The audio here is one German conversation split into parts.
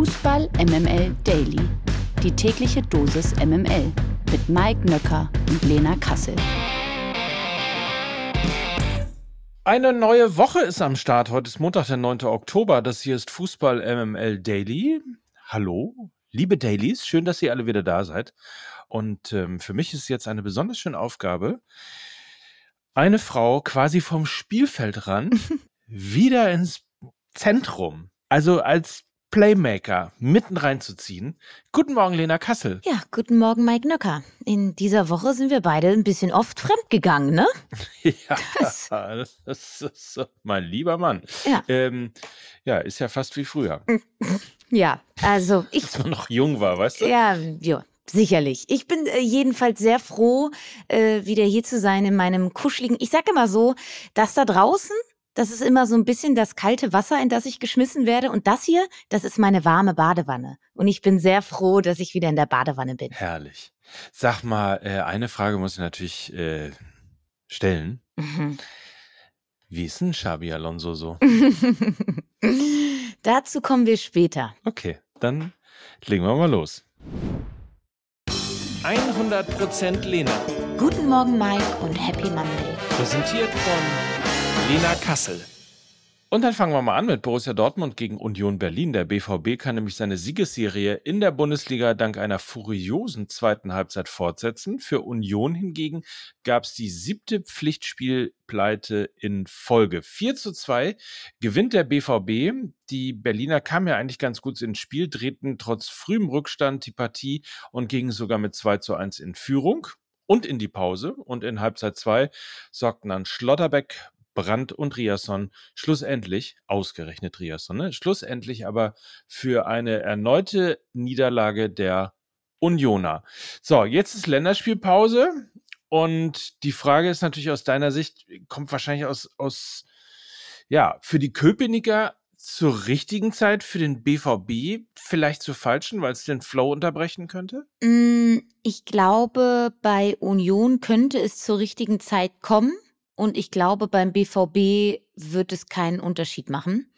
Fußball MML Daily. Die tägliche Dosis MML mit Mike Nöcker und Lena Kassel. Eine neue Woche ist am Start. Heute ist Montag, der 9. Oktober. Das hier ist Fußball MML Daily. Hallo, liebe Dailies. Schön, dass ihr alle wieder da seid. Und ähm, für mich ist jetzt eine besonders schöne Aufgabe, eine Frau quasi vom Spielfeld ran wieder ins Zentrum, also als Playmaker mitten reinzuziehen. Guten Morgen, Lena Kassel. Ja, guten Morgen, Mike Nöcker. In dieser Woche sind wir beide ein bisschen oft fremdgegangen, ne? ja, das, das ist so, mein lieber Mann. Ja. Ähm, ja, ist ja fast wie früher. Ja, also ich. Als man noch jung war, weißt du? Ja, ja. Sicherlich. Ich bin äh, jedenfalls sehr froh, äh, wieder hier zu sein in meinem kuscheligen. Ich sage immer so, dass da draußen das ist immer so ein bisschen das kalte Wasser, in das ich geschmissen werde. Und das hier, das ist meine warme Badewanne. Und ich bin sehr froh, dass ich wieder in der Badewanne bin. Herrlich. Sag mal, äh, eine Frage muss ich natürlich äh, stellen. Mhm. Wie ist denn Xabi Alonso so? Dazu kommen wir später. Okay, dann legen wir mal los. 100% Lena. Guten Morgen, Mike, und Happy Monday. Präsentiert von Lena Kassel. Und dann fangen wir mal an mit Borussia Dortmund gegen Union Berlin. Der BVB kann nämlich seine Siegesserie in der Bundesliga dank einer furiosen zweiten Halbzeit fortsetzen. Für Union hingegen gab es die siebte Pflichtspielpleite in Folge. 4 zu 2 gewinnt der BVB. Die Berliner kamen ja eigentlich ganz gut ins Spiel, drehten trotz frühem Rückstand die Partie und gingen sogar mit 2 zu 1 in Führung und in die Pause. Und in Halbzeit 2 sorgten dann Schlotterbeck, Brandt und Riasson schlussendlich, ausgerechnet Riasson, ne? schlussendlich aber für eine erneute Niederlage der Unioner. So, jetzt ist Länderspielpause und die Frage ist natürlich aus deiner Sicht, kommt wahrscheinlich aus, aus ja, für die Köpenicker zur richtigen Zeit, für den BVB vielleicht zur falschen, weil es den Flow unterbrechen könnte? Mm, Ich glaube, bei Union könnte es zur richtigen Zeit kommen. Und ich glaube, beim BVB wird es keinen Unterschied machen.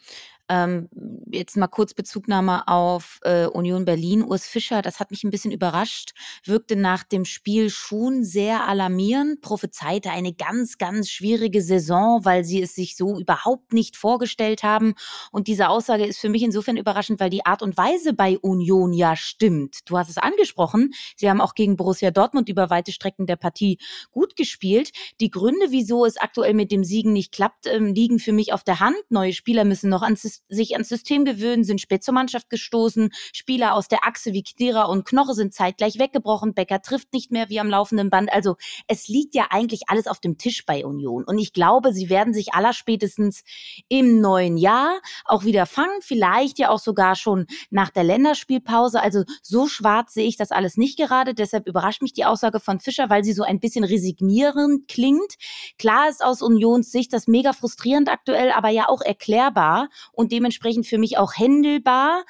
Ähm, jetzt mal kurz Bezugnahme auf äh, Union Berlin. Urs Fischer, das hat mich ein bisschen überrascht, wirkte nach dem Spiel schon sehr alarmierend, prophezeite eine ganz, ganz schwierige Saison, weil sie es sich so überhaupt nicht vorgestellt haben. Und diese Aussage ist für mich insofern überraschend, weil die Art und Weise bei Union ja stimmt. Du hast es angesprochen. Sie haben auch gegen Borussia Dortmund über weite Strecken der Partie gut gespielt. Die Gründe, wieso es aktuell mit dem Siegen nicht klappt, ähm, liegen für mich auf der Hand. Neue Spieler müssen noch ans sich ans System gewöhnen, sind spät zur Mannschaft gestoßen. Spieler aus der Achse wie Kdira und Knoche sind zeitgleich weggebrochen. Becker trifft nicht mehr wie am laufenden Band. Also es liegt ja eigentlich alles auf dem Tisch bei Union. Und ich glaube, sie werden sich allerspätestens im neuen Jahr auch wieder fangen. Vielleicht ja auch sogar schon nach der Länderspielpause. Also so schwarz sehe ich das alles nicht gerade. Deshalb überrascht mich die Aussage von Fischer, weil sie so ein bisschen resignierend klingt. Klar ist aus Unions Sicht das mega frustrierend aktuell, aber ja auch erklärbar und dementsprechend für mich auch händelbar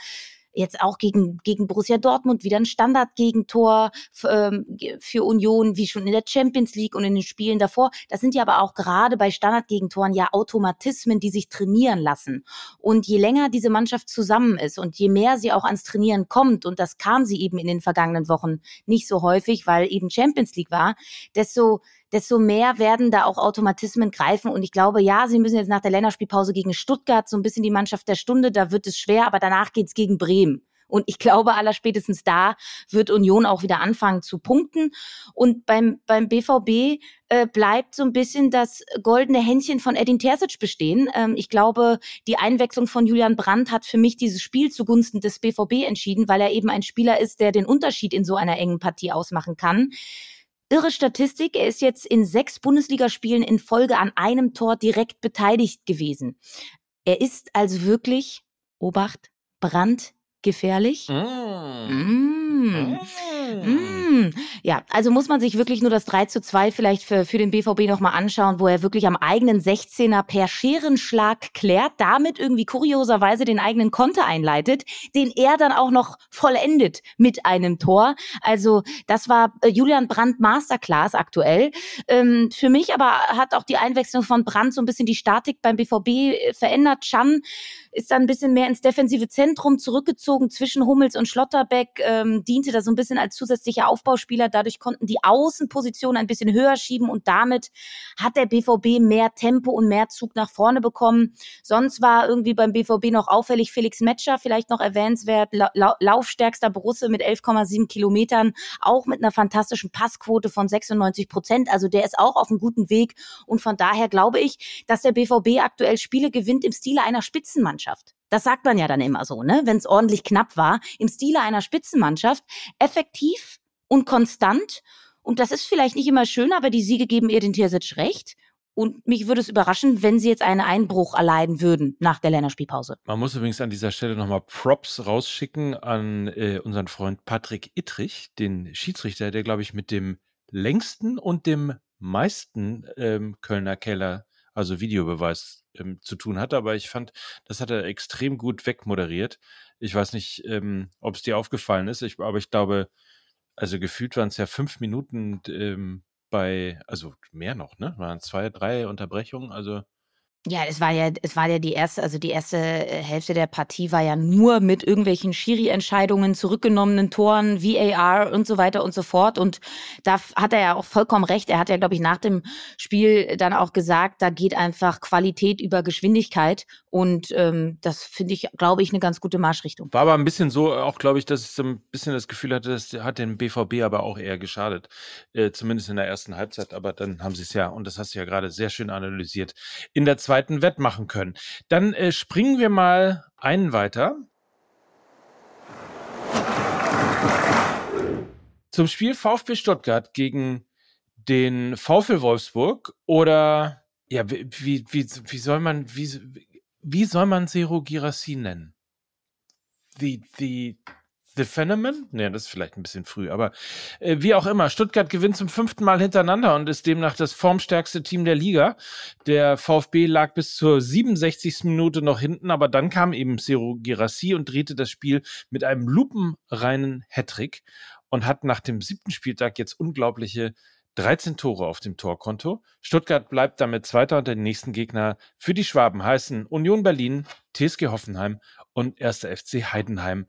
jetzt auch gegen, gegen Borussia Dortmund wieder ein Standardgegentor ähm, für Union, wie schon in der Champions League und in den Spielen davor. Das sind ja aber auch gerade bei Standardgegentoren ja Automatismen, die sich trainieren lassen. Und je länger diese Mannschaft zusammen ist und je mehr sie auch ans Trainieren kommt, und das kam sie eben in den vergangenen Wochen nicht so häufig, weil eben Champions League war, desto desto mehr werden da auch Automatismen greifen. Und ich glaube, ja, sie müssen jetzt nach der Länderspielpause gegen Stuttgart so ein bisschen die Mannschaft der Stunde, da wird es schwer, aber danach geht's gegen Bremen. Und ich glaube, allerspätestens da wird Union auch wieder anfangen zu punkten. Und beim, beim BVB äh, bleibt so ein bisschen das goldene Händchen von Edin Terzic bestehen. Ähm, ich glaube, die Einwechslung von Julian Brandt hat für mich dieses Spiel zugunsten des BVB entschieden, weil er eben ein Spieler ist, der den Unterschied in so einer engen Partie ausmachen kann. Irre Statistik, er ist jetzt in sechs Bundesligaspielen in Folge an einem Tor direkt beteiligt gewesen. Er ist also wirklich, Obacht, brandgefährlich. Mm. Mm. Mm. Mm. Ja, also muss man sich wirklich nur das 3 zu 2 vielleicht für, für den BVB nochmal anschauen, wo er wirklich am eigenen 16er per Scherenschlag klärt, damit irgendwie kurioserweise den eigenen Konter einleitet, den er dann auch noch vollendet mit einem Tor. Also das war äh, Julian Brandt Masterclass aktuell. Ähm, für mich aber hat auch die Einwechslung von Brandt so ein bisschen die Statik beim BVB äh, verändert. Chan ist dann ein bisschen mehr ins defensive Zentrum zurückgezogen zwischen Hummels und Schlotterbeck, ähm, diente da so ein bisschen als zusätzlicher Aufbauspieler. Dadurch konnten die Außenpositionen ein bisschen höher schieben und damit hat der BVB mehr Tempo und mehr Zug nach vorne bekommen. Sonst war irgendwie beim BVB noch auffällig Felix Metscher, vielleicht noch erwähnenswert, La laufstärkster Borusse mit 11,7 Kilometern, auch mit einer fantastischen Passquote von 96 Prozent. Also der ist auch auf einem guten Weg und von daher glaube ich, dass der BVB aktuell Spiele gewinnt im Stile einer Spitzenmannschaft. Das sagt man ja dann immer so, ne? Wenn es ordentlich knapp war, im Stile einer Spitzenmannschaft, effektiv und konstant. Und das ist vielleicht nicht immer schön, aber die Siege geben ihr den Terzic recht. Und mich würde es überraschen, wenn sie jetzt einen Einbruch erleiden würden nach der Länderspielpause. Man muss übrigens an dieser Stelle nochmal Props rausschicken an äh, unseren Freund Patrick Ittrich, den Schiedsrichter, der, glaube ich, mit dem längsten und dem meisten ähm, Kölner Keller, also Videobeweis, ähm, zu tun hat. Aber ich fand, das hat er extrem gut wegmoderiert. Ich weiß nicht, ähm, ob es dir aufgefallen ist, ich, aber ich glaube, also gefühlt waren es ja fünf Minuten ähm, bei, also mehr noch, ne? Waren zwei, drei Unterbrechungen, also ja, es war ja, es war ja die erste, also die erste äh, Hälfte der Partie war ja nur mit irgendwelchen Schiri-Entscheidungen, zurückgenommenen Toren, VAR und so weiter und so fort. Und da hat er ja auch vollkommen recht. Er hat ja, glaube ich, nach dem Spiel dann auch gesagt, da geht einfach Qualität über Geschwindigkeit. Und ähm, das finde ich, glaube ich, eine ganz gute Marschrichtung. War aber ein bisschen so, auch glaube ich, dass ich so ein bisschen das Gefühl hatte, das hat dem BVB aber auch eher geschadet. Äh, zumindest in der ersten Halbzeit. Aber dann haben sie es ja, und das hast du ja gerade sehr schön analysiert, in der zweiten zweiten wettmachen können. Dann äh, springen wir mal einen weiter. Zum Spiel VfB Stuttgart gegen den VfL Wolfsburg oder ja, wie, wie, wie, wie soll man, wie, wie soll man Zero Girassi nennen? The, the, The Phenomenon? Nee, das ist vielleicht ein bisschen früh, aber äh, wie auch immer, Stuttgart gewinnt zum fünften Mal hintereinander und ist demnach das formstärkste Team der Liga. Der VfB lag bis zur 67. Minute noch hinten, aber dann kam eben Ciro Girassi und drehte das Spiel mit einem lupenreinen Hattrick und hat nach dem siebten Spieltag jetzt unglaubliche 13 Tore auf dem Torkonto. Stuttgart bleibt damit Zweiter und der nächsten Gegner für die Schwaben heißen Union Berlin, TSG Hoffenheim und 1. FC Heidenheim.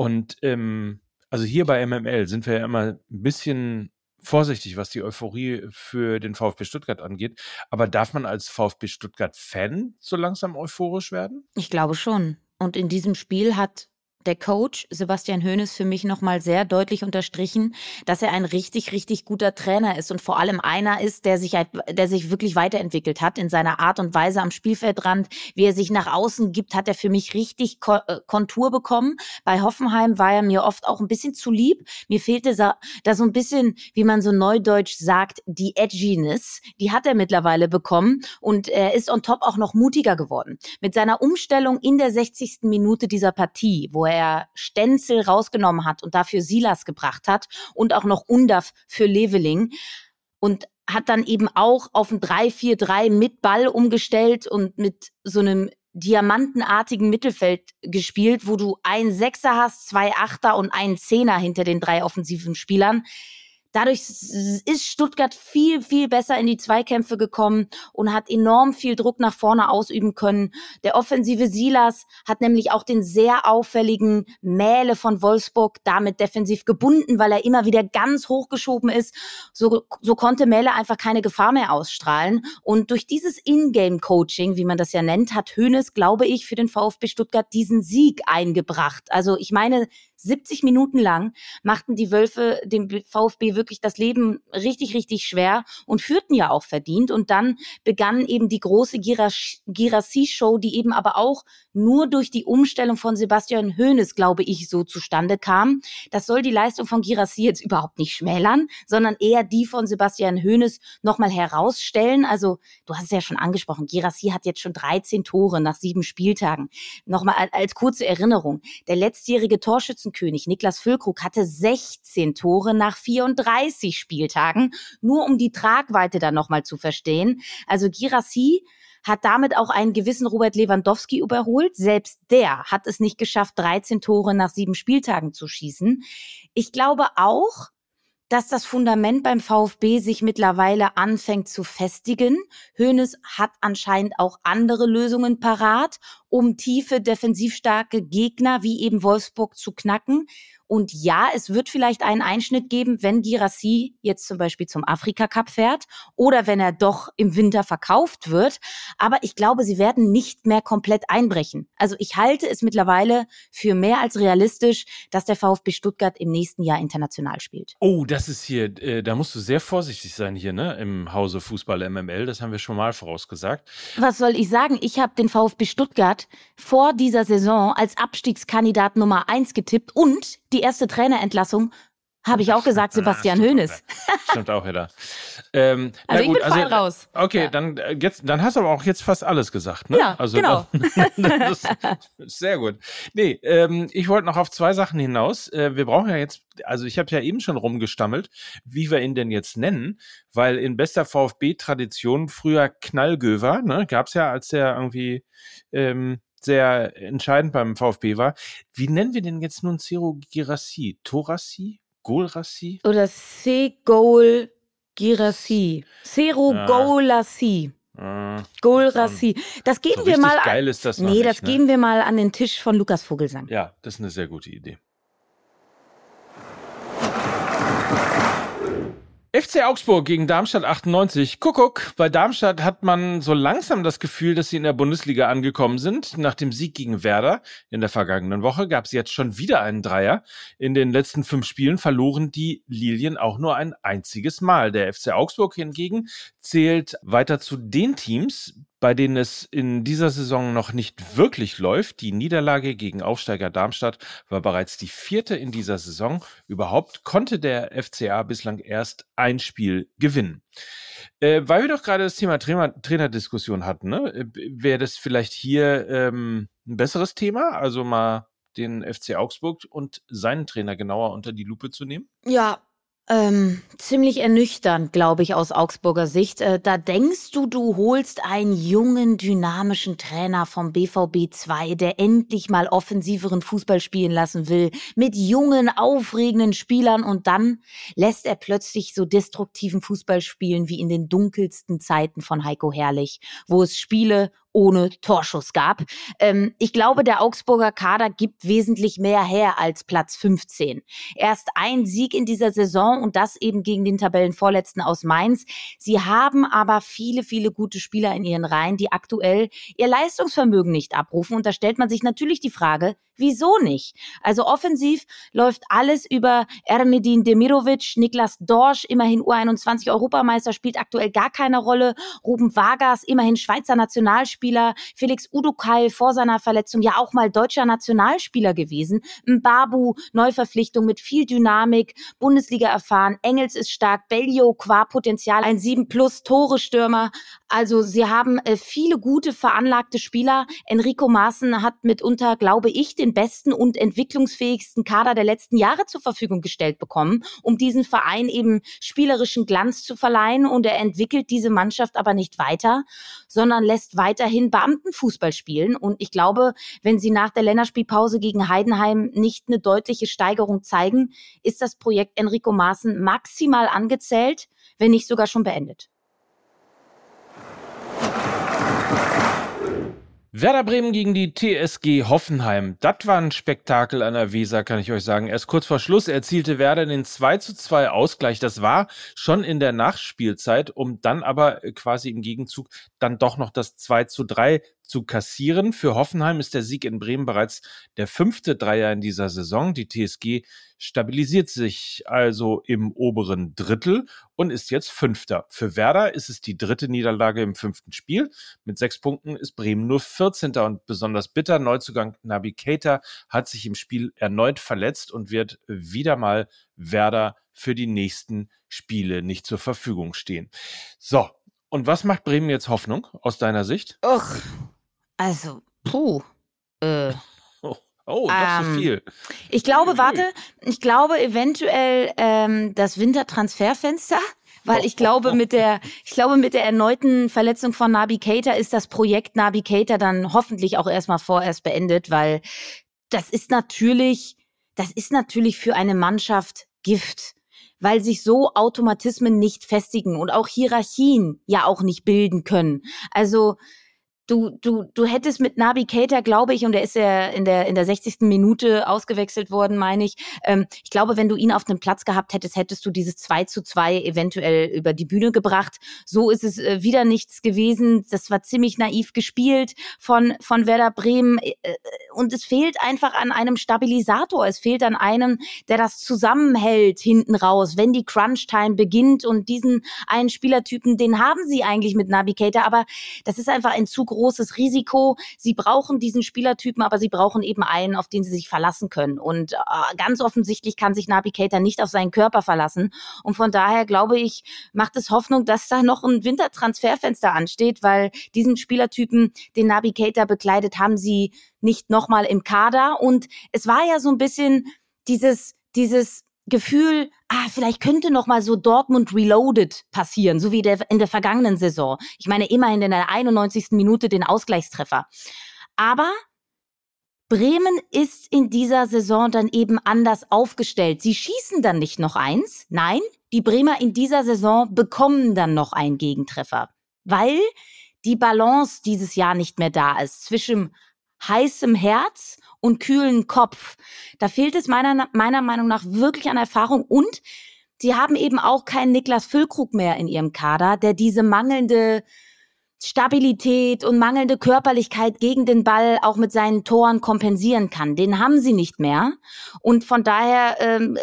Und ähm, also hier bei MML sind wir ja immer ein bisschen vorsichtig, was die Euphorie für den VfB Stuttgart angeht. Aber darf man als VfB Stuttgart-Fan so langsam euphorisch werden? Ich glaube schon. Und in diesem Spiel hat der Coach Sebastian Hoeneß für mich nochmal sehr deutlich unterstrichen, dass er ein richtig, richtig guter Trainer ist und vor allem einer ist, der sich, der sich wirklich weiterentwickelt hat in seiner Art und Weise am Spielfeldrand. Wie er sich nach außen gibt, hat er für mich richtig äh, Kontur bekommen. Bei Hoffenheim war er mir oft auch ein bisschen zu lieb. Mir fehlte da so ein bisschen, wie man so neudeutsch sagt, die Edginess. Die hat er mittlerweile bekommen und er ist on top auch noch mutiger geworden. Mit seiner Umstellung in der 60. Minute dieser Partie, wo er er Stenzel rausgenommen hat und dafür Silas gebracht hat und auch noch Undaf für Leveling und hat dann eben auch auf ein 3-4-3 mit Ball umgestellt und mit so einem diamantenartigen Mittelfeld gespielt, wo du einen Sechser hast, zwei Achter und einen Zehner hinter den drei offensiven Spielern. Dadurch ist Stuttgart viel, viel besser in die Zweikämpfe gekommen und hat enorm viel Druck nach vorne ausüben können. Der offensive Silas hat nämlich auch den sehr auffälligen Mähle von Wolfsburg damit defensiv gebunden, weil er immer wieder ganz hochgeschoben ist. So, so konnte Mähle einfach keine Gefahr mehr ausstrahlen. Und durch dieses Ingame-Coaching, wie man das ja nennt, hat Hoeneß, glaube ich, für den VfB Stuttgart diesen Sieg eingebracht. Also ich meine, 70 Minuten lang machten die Wölfe dem VfB wirklich das Leben richtig, richtig schwer und führten ja auch verdient. Und dann begann eben die große Girassi-Show, die eben aber auch nur durch die Umstellung von Sebastian Hoeneß, glaube ich, so zustande kam. Das soll die Leistung von Girassi jetzt überhaupt nicht schmälern, sondern eher die von Sebastian Hoeneß nochmal herausstellen. Also, du hast es ja schon angesprochen, Girassi hat jetzt schon 13 Tore nach sieben Spieltagen. Nochmal als kurze Erinnerung. Der letztjährige Torschützenkönig Niklas Füllkrug hatte 16 Tore nach 34 Spieltagen, nur um die Tragweite dann nochmal zu verstehen. Also Girassi hat damit auch einen gewissen Robert Lewandowski überholt. Selbst der hat es nicht geschafft, 13 Tore nach sieben Spieltagen zu schießen. Ich glaube auch, dass das Fundament beim VfB sich mittlerweile anfängt zu festigen. Hoeneß hat anscheinend auch andere Lösungen parat um tiefe, defensivstarke Gegner wie eben Wolfsburg zu knacken. Und ja, es wird vielleicht einen Einschnitt geben, wenn Girassi jetzt zum Beispiel zum Afrika Cup fährt oder wenn er doch im Winter verkauft wird. Aber ich glaube, sie werden nicht mehr komplett einbrechen. Also ich halte es mittlerweile für mehr als realistisch, dass der VfB Stuttgart im nächsten Jahr international spielt. Oh, das ist hier, äh, da musst du sehr vorsichtig sein hier, ne? Im Hause Fußball MML. Das haben wir schon mal vorausgesagt. Was soll ich sagen? Ich habe den VfB Stuttgart vor dieser Saison als Abstiegskandidat Nummer eins getippt und die erste Trainerentlassung habe ich auch gesagt, Sebastian Hoeneß. Stimmt auch wieder. Ähm, also gut, ich bin also, raus. Okay, ja. dann äh, jetzt, dann hast du aber auch jetzt fast alles gesagt, ne? Ja, also, genau. Das, sehr gut. Nee, ähm, ich wollte noch auf zwei Sachen hinaus. Äh, wir brauchen ja jetzt, also ich habe ja eben schon rumgestammelt, wie wir ihn denn jetzt nennen, weil in bester VfB-Tradition früher Knallgöver, ne, gab es ja, als der irgendwie ähm, sehr entscheidend beim VfB war. Wie nennen wir denn jetzt nun Cero Girassi? Torassi? Golrassi? Oder C-Gol Girassi. Cero. Golassi. Ah, Golrassi. Das geben so wir mal. Geil ist das nee, nicht, das ne? geben wir mal an den Tisch von Lukas Vogelsang. Ja, das ist eine sehr gute Idee. FC Augsburg gegen Darmstadt 98. Kuckuck, bei Darmstadt hat man so langsam das Gefühl, dass sie in der Bundesliga angekommen sind. Nach dem Sieg gegen Werder in der vergangenen Woche gab es jetzt schon wieder einen Dreier. In den letzten fünf Spielen verloren die Lilien auch nur ein einziges Mal. Der FC Augsburg hingegen zählt weiter zu den Teams, bei denen es in dieser Saison noch nicht wirklich läuft. Die Niederlage gegen Aufsteiger Darmstadt war bereits die vierte in dieser Saison. Überhaupt konnte der FCA bislang erst ein Spiel gewinnen. Äh, weil wir doch gerade das Thema Trainer Trainerdiskussion hatten, ne? Äh, wäre das vielleicht hier ähm, ein besseres Thema? Also mal den FC Augsburg und seinen Trainer genauer unter die Lupe zu nehmen? Ja, ähm, ziemlich ernüchternd, glaube ich, aus Augsburger Sicht. Äh, da denkst du, du holst einen jungen, dynamischen Trainer vom BVB 2, der endlich mal offensiveren Fußball spielen lassen will, mit jungen, aufregenden Spielern und dann lässt er plötzlich so destruktiven Fußball spielen wie in den dunkelsten Zeiten von Heiko Herrlich, wo es Spiele ohne Torschuss gab. Ähm, ich glaube, der Augsburger Kader gibt wesentlich mehr her als Platz 15. Erst ein Sieg in dieser Saison und das eben gegen den Tabellenvorletzten aus Mainz. Sie haben aber viele, viele gute Spieler in ihren Reihen, die aktuell ihr Leistungsvermögen nicht abrufen. Und da stellt man sich natürlich die Frage, Wieso nicht? Also offensiv läuft alles über Ermedin Demirovic, Niklas Dorsch, immerhin U21 Europameister, spielt aktuell gar keine Rolle. Ruben Vargas, immerhin Schweizer Nationalspieler. Felix Udukai vor seiner Verletzung ja auch mal deutscher Nationalspieler gewesen. Mbabu, Neuverpflichtung mit viel Dynamik, Bundesliga erfahren. Engels ist stark, Bellio qua Potenzial, ein 7 plus Tore Stürmer. Also sie haben äh, viele gute veranlagte Spieler. Enrico Maaßen hat mitunter, glaube ich, den besten und entwicklungsfähigsten Kader der letzten Jahre zur Verfügung gestellt bekommen, um diesen Verein eben spielerischen Glanz zu verleihen. Und er entwickelt diese Mannschaft aber nicht weiter, sondern lässt weiterhin Beamtenfußball spielen. Und ich glaube, wenn sie nach der Länderspielpause gegen Heidenheim nicht eine deutliche Steigerung zeigen, ist das Projekt Enrico Maaßen maximal angezählt, wenn nicht sogar schon beendet. Werder Bremen gegen die TSG Hoffenheim. Das war ein Spektakel an der Weser, kann ich euch sagen. Erst kurz vor Schluss erzielte Werder den 2 zu 2 Ausgleich. Das war schon in der Nachspielzeit, um dann aber quasi im Gegenzug dann doch noch das 2 zu 3 zu kassieren. Für Hoffenheim ist der Sieg in Bremen bereits der fünfte Dreier in dieser Saison. Die TSG stabilisiert sich also im oberen Drittel und ist jetzt Fünfter. Für Werder ist es die dritte Niederlage im fünften Spiel. Mit sechs Punkten ist Bremen nur 14. und besonders bitter. Neuzugang Nabi Keita hat sich im Spiel erneut verletzt und wird wieder mal Werder für die nächsten Spiele nicht zur Verfügung stehen. So, und was macht Bremen jetzt Hoffnung aus deiner Sicht? Och, also, puh. Äh. Oh, oh das ähm, so viel. Ich glaube, warte, ich glaube eventuell ähm, das Wintertransferfenster weil ich glaube mit der ich glaube mit der erneuten Verletzung von Nabi Keita ist das Projekt Nabi Keita dann hoffentlich auch erstmal vorerst beendet, weil das ist natürlich das ist natürlich für eine Mannschaft Gift, weil sich so Automatismen nicht festigen und auch Hierarchien ja auch nicht bilden können. Also du, du, du hättest mit Nabi Keita, glaube ich, und er ist ja in der, in der 60. Minute ausgewechselt worden, meine ich. Ähm, ich glaube, wenn du ihn auf dem Platz gehabt hättest, hättest du dieses 2 zu 2 eventuell über die Bühne gebracht. So ist es äh, wieder nichts gewesen. Das war ziemlich naiv gespielt von, von Werder Bremen. Äh, äh, und es fehlt einfach an einem Stabilisator. Es fehlt an einem, der das zusammenhält hinten raus, wenn die Crunch-Time beginnt. Und diesen einen Spielertypen, den haben sie eigentlich mit Nabi Keita. Aber das ist einfach ein zu großes Risiko. Sie brauchen diesen Spielertypen, aber sie brauchen eben einen, auf den sie sich verlassen können. Und äh, ganz offensichtlich kann sich Nabi Keita nicht auf seinen Körper verlassen. Und von daher glaube ich, macht es Hoffnung, dass da noch ein Wintertransferfenster ansteht, weil diesen Spielertypen, den Nabi Keita bekleidet, haben sie nicht nochmal im Kader. Und es war ja so ein bisschen dieses, dieses Gefühl, ah, vielleicht könnte noch mal so Dortmund Reloaded passieren, so wie der, in der vergangenen Saison. Ich meine immerhin in der 91. Minute den Ausgleichstreffer. Aber Bremen ist in dieser Saison dann eben anders aufgestellt. Sie schießen dann nicht noch eins. Nein, die Bremer in dieser Saison bekommen dann noch einen Gegentreffer, weil die Balance dieses Jahr nicht mehr da ist zwischen heißem Herz und kühlen Kopf. Da fehlt es meiner, meiner Meinung nach wirklich an Erfahrung und sie haben eben auch keinen Niklas Füllkrug mehr in ihrem Kader, der diese mangelnde Stabilität und mangelnde Körperlichkeit gegen den Ball auch mit seinen Toren kompensieren kann. Den haben sie nicht mehr. Und von daher ähm,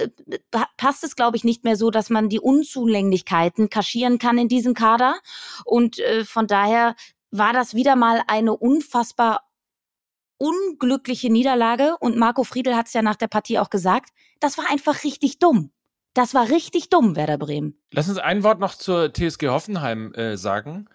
passt es, glaube ich, nicht mehr so, dass man die Unzulänglichkeiten kaschieren kann in diesem Kader. Und äh, von daher war das wieder mal eine unfassbar unglückliche Niederlage und Marco Friedl hat es ja nach der Partie auch gesagt, das war einfach richtig dumm. Das war richtig dumm, Werder Bremen. Lass uns ein Wort noch zur TSG Hoffenheim äh, sagen.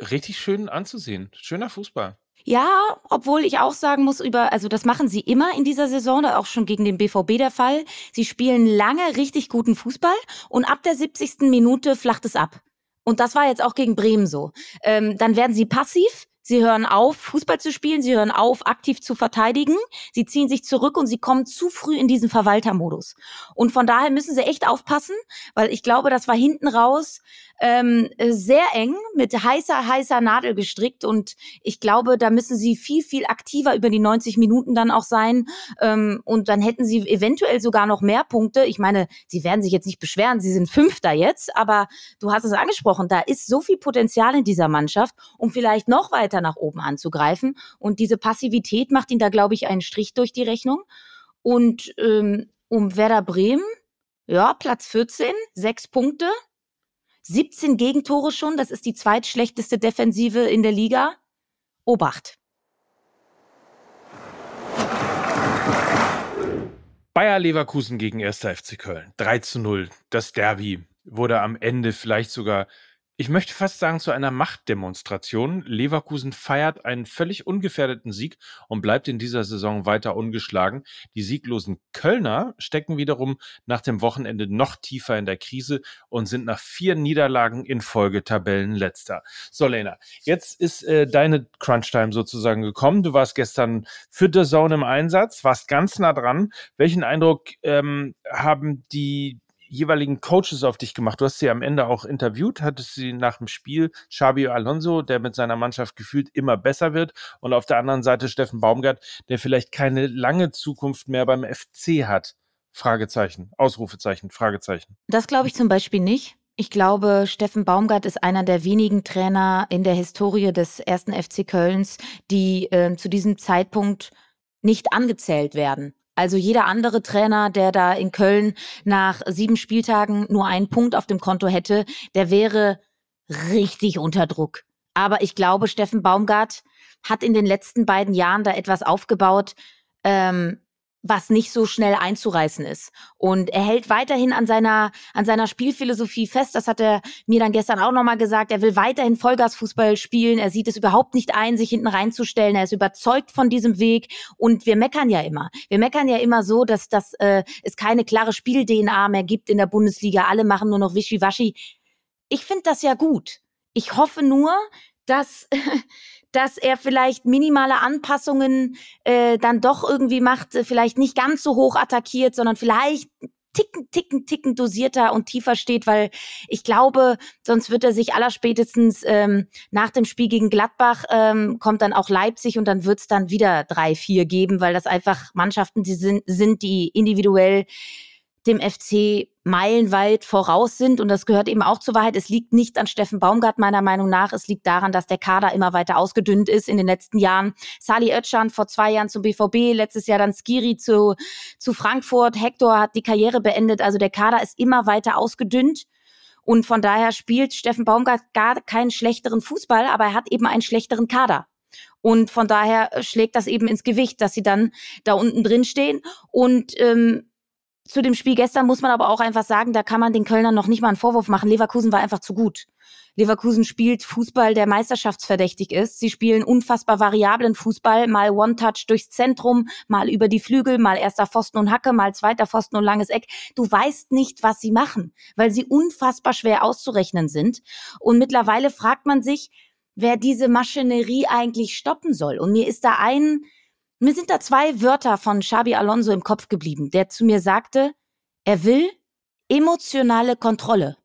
Richtig schön anzusehen. Schöner Fußball. Ja, obwohl ich auch sagen muss, über, also das machen sie immer in dieser Saison, auch schon gegen den BVB der Fall. Sie spielen lange richtig guten Fußball und ab der 70. Minute flacht es ab. Und das war jetzt auch gegen Bremen so. Ähm, dann werden sie passiv, Sie hören auf, Fußball zu spielen, sie hören auf, aktiv zu verteidigen, sie ziehen sich zurück und sie kommen zu früh in diesen Verwaltermodus. Und von daher müssen sie echt aufpassen, weil ich glaube, das war hinten raus ähm, sehr eng mit heißer, heißer Nadel gestrickt. Und ich glaube, da müssen sie viel, viel aktiver über die 90 Minuten dann auch sein. Ähm, und dann hätten sie eventuell sogar noch mehr Punkte. Ich meine, sie werden sich jetzt nicht beschweren, sie sind Fünfter jetzt, aber du hast es angesprochen, da ist so viel Potenzial in dieser Mannschaft, um vielleicht noch weiter nach oben anzugreifen. Und diese Passivität macht ihnen da, glaube ich, einen Strich durch die Rechnung. Und ähm, um Werder Bremen ja, Platz 14, sechs Punkte, 17 Gegentore schon, das ist die zweitschlechteste Defensive in der Liga. Obacht. Bayer Leverkusen gegen 1. FC Köln. 3 zu 0. Das Derby wurde am Ende vielleicht sogar ich möchte fast sagen, zu einer Machtdemonstration. Leverkusen feiert einen völlig ungefährdeten Sieg und bleibt in dieser Saison weiter ungeschlagen. Die sieglosen Kölner stecken wiederum nach dem Wochenende noch tiefer in der Krise und sind nach vier Niederlagen in Folge Tabellenletzter. So, Lena, jetzt ist äh, deine Crunch-Time sozusagen gekommen. Du warst gestern für The Zone im Einsatz, warst ganz nah dran. Welchen Eindruck ähm, haben die jeweiligen Coaches auf dich gemacht? Du hast sie am Ende auch interviewt, hattest sie nach dem Spiel Xabi Alonso, der mit seiner Mannschaft gefühlt immer besser wird und auf der anderen Seite Steffen Baumgart, der vielleicht keine lange Zukunft mehr beim FC hat. Fragezeichen, Ausrufezeichen, Fragezeichen. Das glaube ich zum Beispiel nicht. Ich glaube, Steffen Baumgart ist einer der wenigen Trainer in der Historie des ersten FC Kölns, die äh, zu diesem Zeitpunkt nicht angezählt werden. Also jeder andere Trainer, der da in Köln nach sieben Spieltagen nur einen Punkt auf dem Konto hätte, der wäre richtig unter Druck. Aber ich glaube, Steffen Baumgart hat in den letzten beiden Jahren da etwas aufgebaut, ähm, was nicht so schnell einzureißen ist. Und er hält weiterhin an seiner, an seiner Spielphilosophie fest. Das hat er mir dann gestern auch nochmal gesagt. Er will weiterhin Vollgasfußball spielen. Er sieht es überhaupt nicht ein, sich hinten reinzustellen. Er ist überzeugt von diesem Weg. Und wir meckern ja immer. Wir meckern ja immer so, dass, dass äh, es keine klare Spiel-DNA mehr gibt in der Bundesliga. Alle machen nur noch Wischiwaschi. Ich finde das ja gut. Ich hoffe nur, dass dass er vielleicht minimale Anpassungen äh, dann doch irgendwie macht, äh, vielleicht nicht ganz so hoch attackiert, sondern vielleicht Ticken, Ticken, Ticken dosierter und tiefer steht, weil ich glaube, sonst wird er sich allerspätestens ähm, nach dem Spiel gegen Gladbach ähm, kommt dann auch Leipzig und dann wird es dann wieder drei, vier geben, weil das einfach Mannschaften die sind, sind, die individuell dem FC meilenweit voraus sind. Und das gehört eben auch zur Wahrheit. Es liegt nicht an Steffen Baumgart, meiner Meinung nach. Es liegt daran, dass der Kader immer weiter ausgedünnt ist in den letzten Jahren. Sali Özcan vor zwei Jahren zum BVB, letztes Jahr dann Skiri zu, zu Frankfurt. Hector hat die Karriere beendet. Also der Kader ist immer weiter ausgedünnt. Und von daher spielt Steffen Baumgart gar keinen schlechteren Fußball, aber er hat eben einen schlechteren Kader. Und von daher schlägt das eben ins Gewicht, dass sie dann da unten drin stehen. Und ähm, zu dem Spiel gestern muss man aber auch einfach sagen, da kann man den Kölnern noch nicht mal einen Vorwurf machen. Leverkusen war einfach zu gut. Leverkusen spielt Fußball, der meisterschaftsverdächtig ist. Sie spielen unfassbar variablen Fußball, mal One-Touch durchs Zentrum, mal über die Flügel, mal erster Pfosten und Hacke, mal zweiter Pfosten und langes Eck. Du weißt nicht, was sie machen, weil sie unfassbar schwer auszurechnen sind. Und mittlerweile fragt man sich, wer diese Maschinerie eigentlich stoppen soll. Und mir ist da ein mir sind da zwei Wörter von Xabi Alonso im Kopf geblieben, der zu mir sagte, er will emotionale Kontrolle.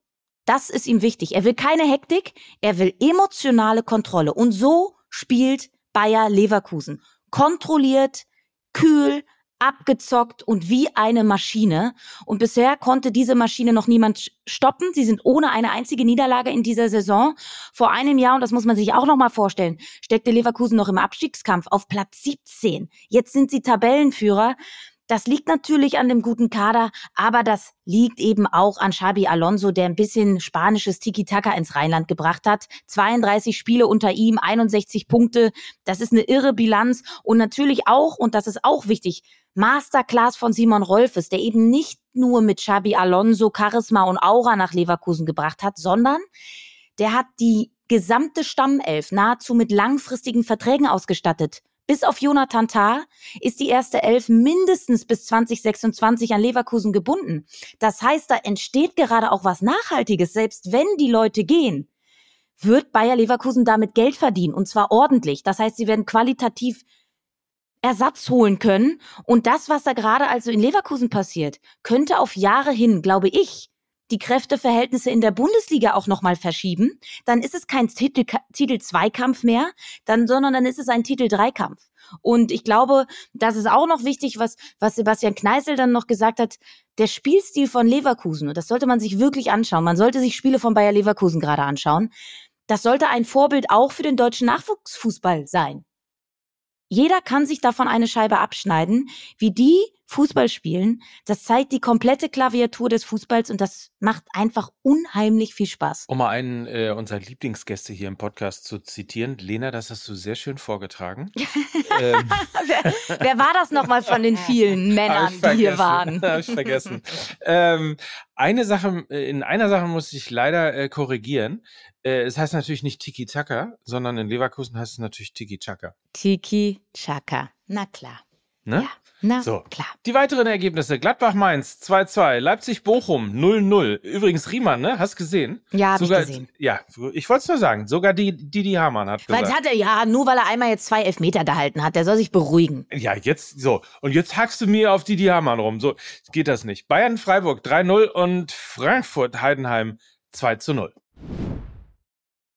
Das ist ihm wichtig. Er will keine Hektik, er will emotionale Kontrolle. Und so spielt Bayer Leverkusen. Kontrolliert, kühl, abgezockt und wie eine Maschine. Und bisher konnte diese Maschine noch niemand stoppen. Sie sind ohne eine einzige Niederlage in dieser Saison. Vor einem Jahr, und das muss man sich auch noch mal vorstellen, steckte Leverkusen noch im Abstiegskampf auf Platz 17. Jetzt sind sie Tabellenführer. Das liegt natürlich an dem guten Kader, aber das liegt eben auch an Xabi Alonso, der ein bisschen spanisches Tiki-Taka ins Rheinland gebracht hat. 32 Spiele unter ihm, 61 Punkte. Das ist eine irre Bilanz. Und natürlich auch, und das ist auch wichtig, Masterclass von Simon Rolfes, der eben nicht nur mit Xabi Alonso Charisma und Aura nach Leverkusen gebracht hat, sondern der hat die gesamte Stammelf nahezu mit langfristigen Verträgen ausgestattet. Bis auf Jonathan Tah ist die erste Elf mindestens bis 2026 an Leverkusen gebunden. Das heißt, da entsteht gerade auch was Nachhaltiges, selbst wenn die Leute gehen wird Bayer Leverkusen damit Geld verdienen und zwar ordentlich. Das heißt, sie werden qualitativ Ersatz holen können. Und das, was da gerade also in Leverkusen passiert, könnte auf Jahre hin, glaube ich, die Kräfteverhältnisse in der Bundesliga auch nochmal verschieben. Dann ist es kein Titel, Titel Zweikampf mehr, dann, sondern dann ist es ein Titel Dreikampf. Und ich glaube, das ist auch noch wichtig, was, was Sebastian Kneißl dann noch gesagt hat, der Spielstil von Leverkusen, und das sollte man sich wirklich anschauen. Man sollte sich Spiele von Bayer Leverkusen gerade anschauen. Das sollte ein Vorbild auch für den deutschen Nachwuchsfußball sein. Jeder kann sich davon eine Scheibe abschneiden, wie die Fußball spielen. Das zeigt die komplette Klaviatur des Fußballs und das macht einfach unheimlich viel Spaß. Um mal einen äh, unserer Lieblingsgäste hier im Podcast zu zitieren, Lena, das hast du sehr schön vorgetragen. ähm. wer, wer, war das nochmal von den vielen Männern, die hier waren? Habe ich vergessen. ähm, eine Sache, äh, in einer Sache muss ich leider äh, korrigieren. Äh, es heißt natürlich nicht Tiki-Taka, sondern in Leverkusen heißt es natürlich Tiki-Chaka. Tiki-Chaka, na klar. Ne? Ja. Na, so, klar. Die weiteren Ergebnisse. Gladbach-Mainz 2-2, Leipzig-Bochum 0-0. Übrigens, Riemann, ne? Hast gesehen? Ja, hab sogar, ich gesehen. Ja, ich wollte es nur sagen. Sogar die, Didi Hamann hat gesagt. Weil hat er, ja, nur weil er einmal jetzt zwei Elfmeter gehalten hat. Der soll sich beruhigen. Ja, jetzt, so. Und jetzt hackst du mir auf Didi Hamann rum. So geht das nicht. Bayern-Freiburg 3-0 und Frankfurt-Heidenheim 2-0.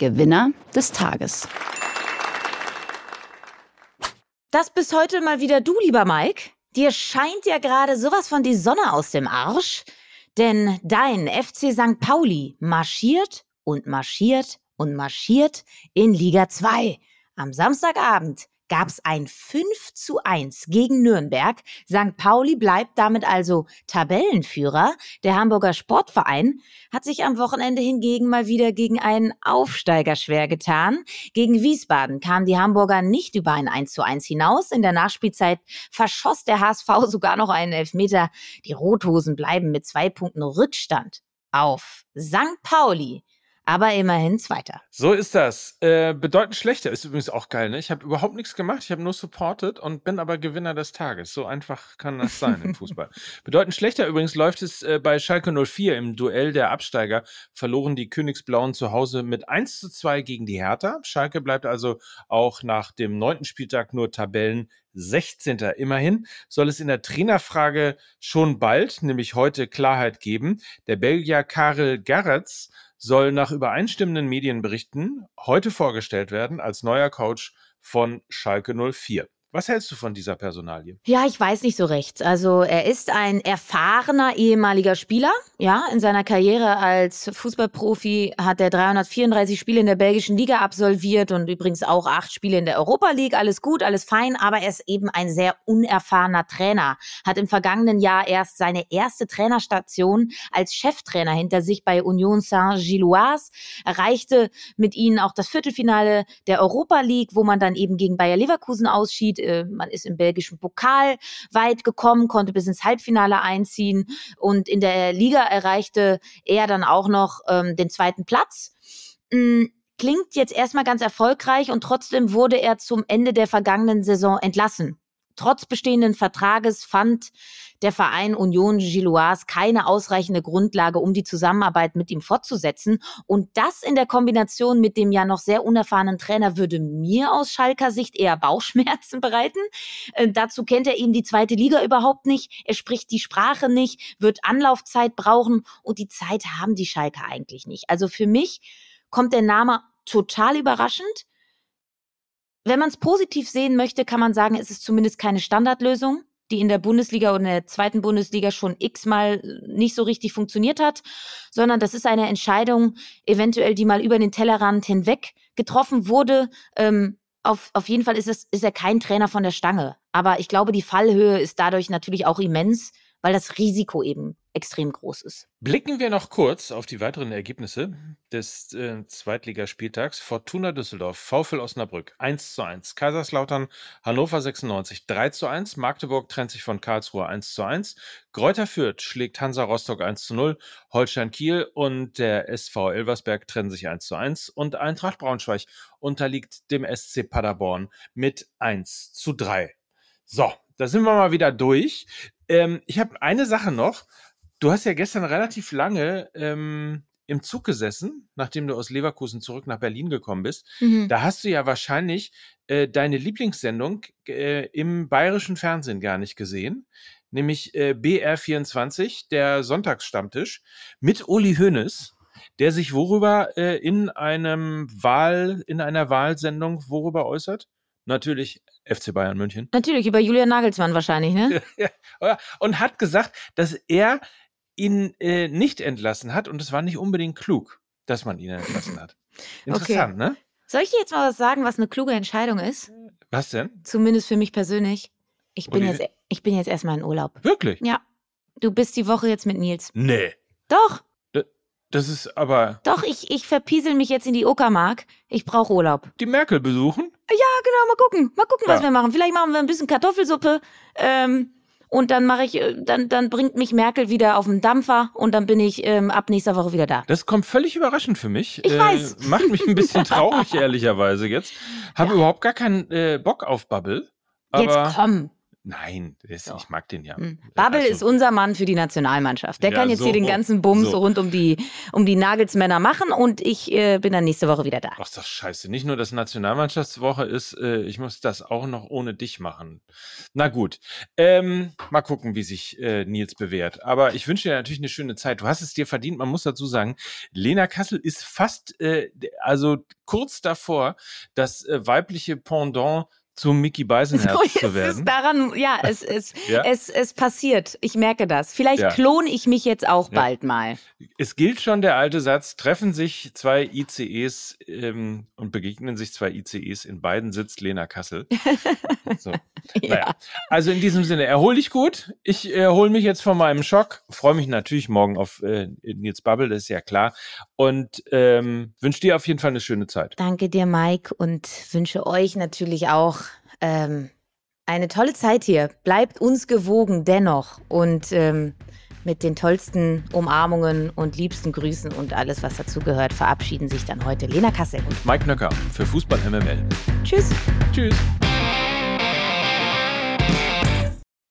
Gewinner des Tages. Das bis heute mal wieder du, lieber Mike. Dir scheint ja gerade sowas von die Sonne aus dem Arsch. Denn dein FC St. Pauli marschiert und marschiert und marschiert in Liga 2. Am Samstagabend gab es ein 5 zu 1 gegen Nürnberg. St. Pauli bleibt damit also Tabellenführer. Der Hamburger Sportverein hat sich am Wochenende hingegen mal wieder gegen einen Aufsteiger schwer getan. Gegen Wiesbaden kamen die Hamburger nicht über ein 1 zu 1 hinaus. In der Nachspielzeit verschoss der HSV sogar noch einen Elfmeter. Die Rothosen bleiben mit zwei Punkten Rückstand auf St. Pauli aber immerhin Zweiter. So ist das. Äh, bedeutend schlechter ist übrigens auch geil. Ne? Ich habe überhaupt nichts gemacht, ich habe nur supported und bin aber Gewinner des Tages. So einfach kann das sein im Fußball. bedeutend schlechter übrigens läuft es äh, bei Schalke 04 im Duell der Absteiger. Verloren die Königsblauen zu Hause mit 1 zu 2 gegen die Hertha. Schalke bleibt also auch nach dem neunten Spieltag nur Tabellen 16. Immerhin soll es in der Trainerfrage schon bald, nämlich heute, Klarheit geben. Der Belgier Karel Garretz soll nach übereinstimmenden Medienberichten heute vorgestellt werden als neuer Coach von Schalke 04. Was hältst du von dieser Personalie? Ja, ich weiß nicht so recht. Also er ist ein erfahrener ehemaliger Spieler. Ja, in seiner Karriere als Fußballprofi hat er 334 Spiele in der belgischen Liga absolviert und übrigens auch acht Spiele in der Europa League. Alles gut, alles fein, aber er ist eben ein sehr unerfahrener Trainer. Hat im vergangenen Jahr erst seine erste Trainerstation als Cheftrainer hinter sich bei Union Saint-Gilloise. Erreichte mit ihnen auch das Viertelfinale der Europa League, wo man dann eben gegen Bayer Leverkusen ausschied äh, man ist im belgischen Pokal weit gekommen, konnte bis ins Halbfinale einziehen und in der Liga erreichte er dann auch noch ähm, den zweiten Platz. Mhm klingt jetzt erstmal ganz erfolgreich und trotzdem wurde er zum Ende der vergangenen Saison entlassen. Trotz bestehenden Vertrages fand der Verein Union Gilloise keine ausreichende Grundlage, um die Zusammenarbeit mit ihm fortzusetzen. Und das in der Kombination mit dem ja noch sehr unerfahrenen Trainer würde mir aus Schalker Sicht eher Bauchschmerzen bereiten. Äh, dazu kennt er eben die zweite Liga überhaupt nicht. Er spricht die Sprache nicht, wird Anlaufzeit brauchen und die Zeit haben die Schalker eigentlich nicht. Also für mich kommt der Name total überraschend. Wenn man es positiv sehen möchte, kann man sagen, es ist zumindest keine Standardlösung, die in der Bundesliga und in der zweiten Bundesliga schon x-mal nicht so richtig funktioniert hat, sondern das ist eine Entscheidung, eventuell, die mal über den Tellerrand hinweg getroffen wurde. Ähm, auf, auf jeden Fall ist, es, ist er kein Trainer von der Stange. Aber ich glaube, die Fallhöhe ist dadurch natürlich auch immens, weil das Risiko eben extrem groß ist. Blicken wir noch kurz auf die weiteren Ergebnisse des äh, Zweitligaspieltags. Fortuna Düsseldorf, VfL Osnabrück 1 zu 1, Kaiserslautern, Hannover 96 3 zu 1, Magdeburg trennt sich von Karlsruhe 1 zu 1, Gräuter Fürth schlägt Hansa Rostock 1 zu 0, Holstein Kiel und der SV Elversberg trennen sich 1 zu 1 und Eintracht Braunschweig unterliegt dem SC Paderborn mit 1 zu 3. So, da sind wir mal wieder durch. Ähm, ich habe eine Sache noch. Du hast ja gestern relativ lange ähm, im Zug gesessen, nachdem du aus Leverkusen zurück nach Berlin gekommen bist. Mhm. Da hast du ja wahrscheinlich äh, deine Lieblingssendung äh, im bayerischen Fernsehen gar nicht gesehen, nämlich äh, BR24, der Sonntagsstammtisch mit Uli Hoeneß, der sich worüber äh, in einem Wahl, in einer Wahlsendung worüber äußert? Natürlich FC Bayern München. Natürlich, über Julian Nagelsmann wahrscheinlich, ne? und hat gesagt, dass er ihn äh, nicht entlassen hat und es war nicht unbedingt klug, dass man ihn entlassen hat. Interessant, okay. ne? Soll ich dir jetzt mal was sagen, was eine kluge Entscheidung ist? Was denn? Zumindest für mich persönlich. Ich bin, jetzt, ich bin jetzt erstmal in Urlaub. Wirklich? Ja. Du bist die Woche jetzt mit Nils. Nee. Doch. Das ist aber. Doch, ich, ich verpiesel mich jetzt in die Uckermark. Ich brauche Urlaub. Die Merkel besuchen? Ja, genau, mal gucken. Mal gucken, ja. was wir machen. Vielleicht machen wir ein bisschen Kartoffelsuppe. Ähm, und dann mache ich, äh, dann, dann bringt mich Merkel wieder auf den Dampfer und dann bin ich ähm, ab nächster Woche wieder da. Das kommt völlig überraschend für mich. Ich äh, weiß. Macht mich ein bisschen traurig, ehrlicherweise jetzt. Habe ja. überhaupt gar keinen äh, Bock auf Bubble. jetzt komm. Nein, das, ich mag den ja. Mhm. Babbel also, ist unser Mann für die Nationalmannschaft. Der ja, kann jetzt so, hier den ganzen Bums so. rund um die, um die Nagelsmänner machen und ich äh, bin dann nächste Woche wieder da. Ach, das scheiße. Nicht nur, dass Nationalmannschaftswoche ist, äh, ich muss das auch noch ohne dich machen. Na gut. Ähm, mal gucken, wie sich äh, Nils bewährt. Aber ich wünsche dir natürlich eine schöne Zeit. Du hast es dir verdient. Man muss dazu sagen, Lena Kassel ist fast, äh, also kurz davor, das äh, weibliche Pendant zum Mickey Beisenherz So, zu werden. ist daran, ja, es, es, Ja. es, es passiert. Ich merke das. Vielleicht Ja. klone ich mich jetzt auch Ja. bald mal. Es gilt schon der alte Satz, treffen sich zwei ICEs ähm, und begegnen sich zwei ICEs, in beiden sitzt Lena Kassel. So. Naja, also in diesem Sinne, erhol dich gut. Ich erhole mich jetzt von meinem Schock, freue mich natürlich morgen auf äh, Nils Bubble, das ist ja klar. Und ähm, wünsche dir auf jeden Fall eine schöne Zeit. Danke dir, Mike, und wünsche euch natürlich auch ähm, eine tolle Zeit hier. Bleibt uns gewogen dennoch und ähm, mit den tollsten Umarmungen und liebsten Grüßen und alles, was dazugehört, verabschieden sich dann heute Lena Kassel. Und Mike Nöcker für Fußball MML. Tschüss. Tschüss.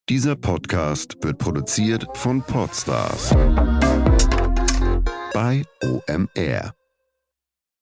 Dieser Podcast wird produziert von Podstars bei OMR.